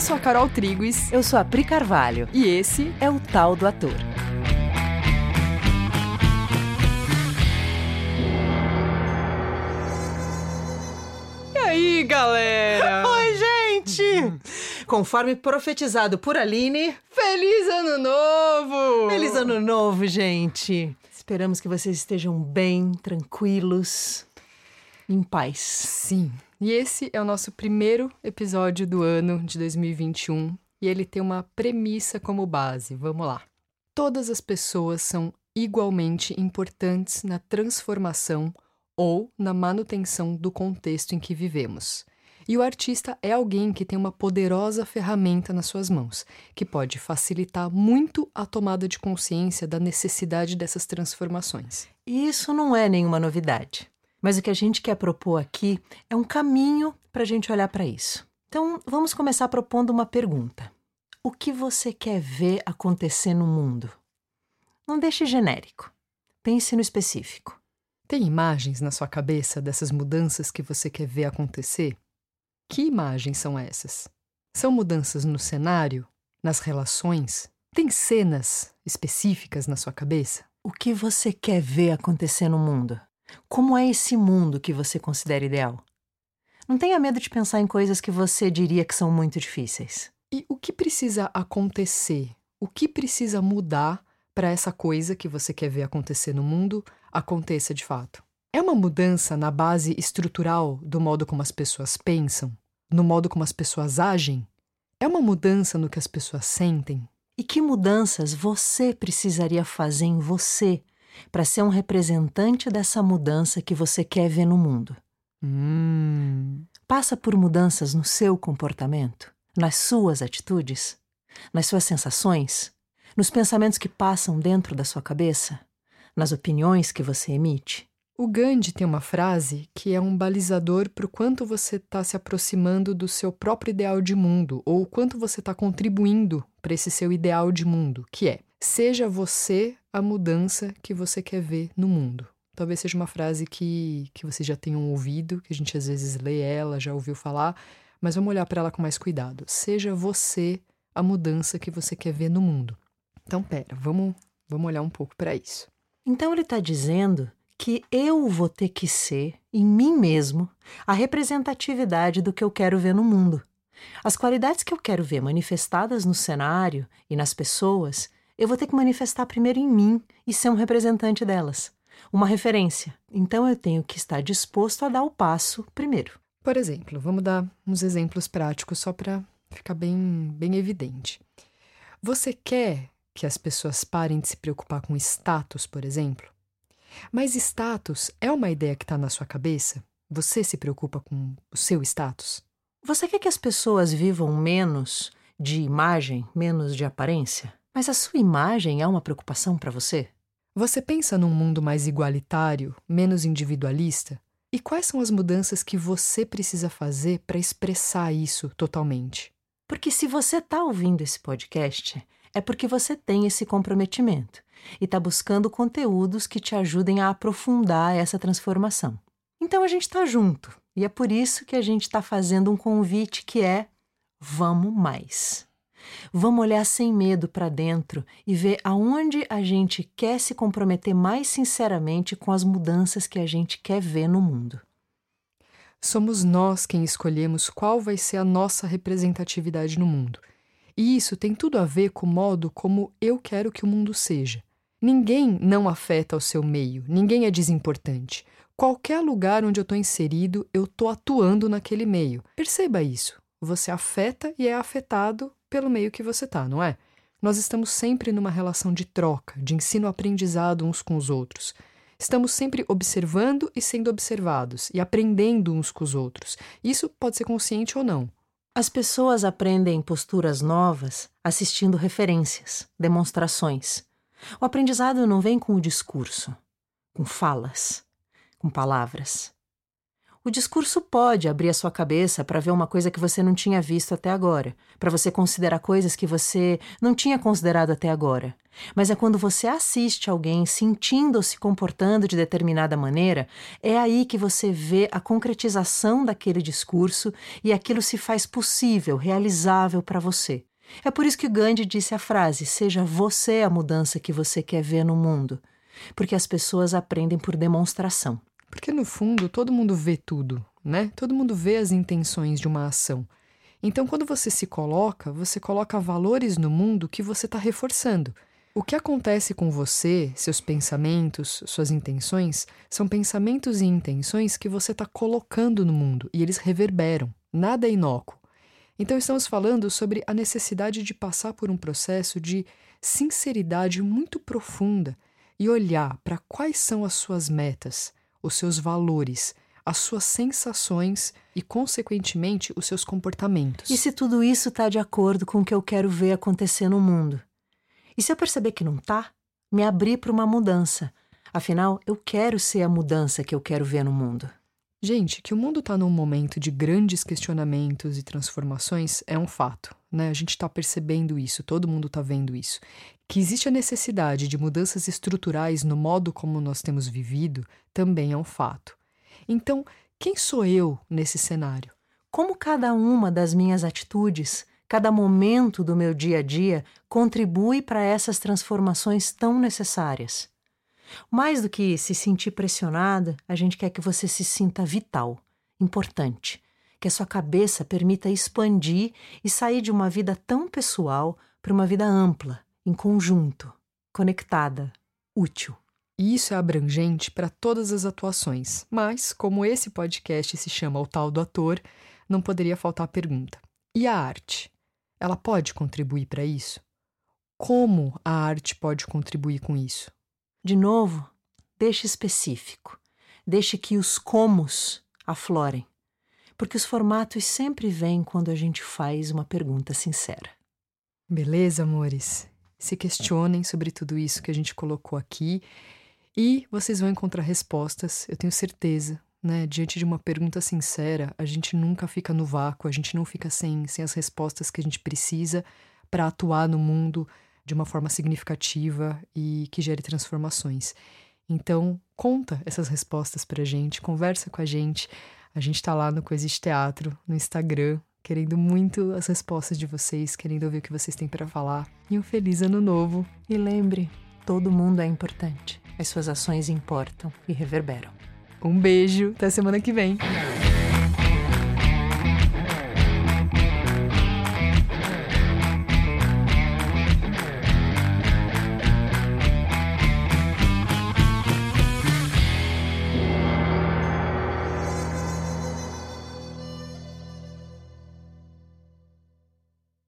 Eu sou a Carol Triguis. Eu sou a Pri Carvalho. E esse é o Tal do Ator. E aí, galera? Oi, gente! Conforme profetizado por Aline. Feliz Ano Novo! Feliz Ano Novo, gente! Esperamos que vocês estejam bem, tranquilos, em paz. Sim. E esse é o nosso primeiro episódio do ano de 2021 e ele tem uma premissa como base. Vamos lá. Todas as pessoas são igualmente importantes na transformação ou na manutenção do contexto em que vivemos. E o artista é alguém que tem uma poderosa ferramenta nas suas mãos, que pode facilitar muito a tomada de consciência da necessidade dessas transformações. E isso não é nenhuma novidade. Mas o que a gente quer propor aqui é um caminho para a gente olhar para isso. Então, vamos começar propondo uma pergunta: O que você quer ver acontecer no mundo? Não deixe genérico. Pense no específico. Tem imagens na sua cabeça dessas mudanças que você quer ver acontecer? Que imagens são essas? São mudanças no cenário? Nas relações? Tem cenas específicas na sua cabeça? O que você quer ver acontecer no mundo? Como é esse mundo que você considera ideal? Não tenha medo de pensar em coisas que você diria que são muito difíceis. E o que precisa acontecer? O que precisa mudar para essa coisa que você quer ver acontecer no mundo aconteça de fato? É uma mudança na base estrutural do modo como as pessoas pensam? No modo como as pessoas agem? É uma mudança no que as pessoas sentem? E que mudanças você precisaria fazer em você para ser um representante dessa mudança que você quer ver no mundo. Hum. Passa por mudanças no seu comportamento, nas suas atitudes, nas suas sensações, nos pensamentos que passam dentro da sua cabeça, nas opiniões que você emite. O Gandhi tem uma frase que é um balizador para o quanto você está se aproximando do seu próprio ideal de mundo, ou o quanto você está contribuindo para esse seu ideal de mundo, que é Seja você a mudança que você quer ver no mundo. Talvez seja uma frase que, que vocês já tenham ouvido, que a gente às vezes lê ela, já ouviu falar, mas vamos olhar para ela com mais cuidado. Seja você a mudança que você quer ver no mundo. Então, pera, vamos, vamos olhar um pouco para isso. Então, ele está dizendo que eu vou ter que ser, em mim mesmo, a representatividade do que eu quero ver no mundo. As qualidades que eu quero ver manifestadas no cenário e nas pessoas eu vou ter que manifestar primeiro em mim e ser um representante delas, uma referência. Então eu tenho que estar disposto a dar o passo primeiro. Por exemplo, vamos dar uns exemplos práticos só para ficar bem, bem evidente. Você quer que as pessoas parem de se preocupar com status, por exemplo? Mas status é uma ideia que está na sua cabeça? Você se preocupa com o seu status? Você quer que as pessoas vivam menos de imagem, menos de aparência? Mas a sua imagem é uma preocupação para você? Você pensa num mundo mais igualitário, menos individualista? E quais são as mudanças que você precisa fazer para expressar isso totalmente? Porque se você está ouvindo esse podcast, é porque você tem esse comprometimento e está buscando conteúdos que te ajudem a aprofundar essa transformação. Então a gente está junto e é por isso que a gente está fazendo um convite que é: vamos mais. Vamos olhar sem medo para dentro e ver aonde a gente quer se comprometer mais sinceramente com as mudanças que a gente quer ver no mundo. Somos nós quem escolhemos qual vai ser a nossa representatividade no mundo. E isso tem tudo a ver com o modo como eu quero que o mundo seja. Ninguém não afeta o seu meio, ninguém é desimportante. Qualquer lugar onde eu estou inserido, eu estou atuando naquele meio. Perceba isso. Você afeta e é afetado pelo meio que você está, não é? Nós estamos sempre numa relação de troca, de ensino-aprendizado uns com os outros. Estamos sempre observando e sendo observados, e aprendendo uns com os outros. Isso pode ser consciente ou não. As pessoas aprendem posturas novas assistindo referências, demonstrações. O aprendizado não vem com o discurso, com falas, com palavras. O discurso pode abrir a sua cabeça para ver uma coisa que você não tinha visto até agora, para você considerar coisas que você não tinha considerado até agora. Mas é quando você assiste alguém sentindo ou se comportando de determinada maneira, é aí que você vê a concretização daquele discurso e aquilo se faz possível, realizável para você. É por isso que Gandhi disse a frase: seja você a mudança que você quer ver no mundo. Porque as pessoas aprendem por demonstração. Porque no fundo todo mundo vê tudo, né? Todo mundo vê as intenções de uma ação. Então, quando você se coloca, você coloca valores no mundo que você está reforçando. O que acontece com você, seus pensamentos, suas intenções, são pensamentos e intenções que você está colocando no mundo e eles reverberam. Nada é inócuo. Então, estamos falando sobre a necessidade de passar por um processo de sinceridade muito profunda e olhar para quais são as suas metas, os seus valores, as suas sensações e, consequentemente, os seus comportamentos. E se tudo isso está de acordo com o que eu quero ver acontecer no mundo? E se eu perceber que não está, me abrir para uma mudança. Afinal, eu quero ser a mudança que eu quero ver no mundo. Gente, que o mundo está num momento de grandes questionamentos e transformações é um fato, né? A gente está percebendo isso, todo mundo está vendo isso. Que existe a necessidade de mudanças estruturais no modo como nós temos vivido também é um fato. Então, quem sou eu nesse cenário? Como cada uma das minhas atitudes, cada momento do meu dia a dia contribui para essas transformações tão necessárias? Mais do que se sentir pressionada, a gente quer que você se sinta vital, importante, que a sua cabeça permita expandir e sair de uma vida tão pessoal para uma vida ampla, em conjunto, conectada, útil. E isso é abrangente para todas as atuações, mas, como esse podcast se chama O Tal do Ator, não poderia faltar a pergunta: e a arte? Ela pode contribuir para isso? Como a arte pode contribuir com isso? De novo, deixe específico. Deixe que os comos aflorem. Porque os formatos sempre vêm quando a gente faz uma pergunta sincera. Beleza, amores? Se questionem sobre tudo isso que a gente colocou aqui e vocês vão encontrar respostas, eu tenho certeza. Né? Diante de uma pergunta sincera, a gente nunca fica no vácuo, a gente não fica sem, sem as respostas que a gente precisa para atuar no mundo de uma forma significativa e que gere transformações. Então, conta essas respostas pra gente, conversa com a gente. A gente tá lá no Coexiste Teatro, no Instagram, querendo muito as respostas de vocês, querendo ouvir o que vocês têm para falar. E um feliz ano novo. E lembre, todo mundo é importante. As suas ações importam e reverberam. Um beijo, até semana que vem.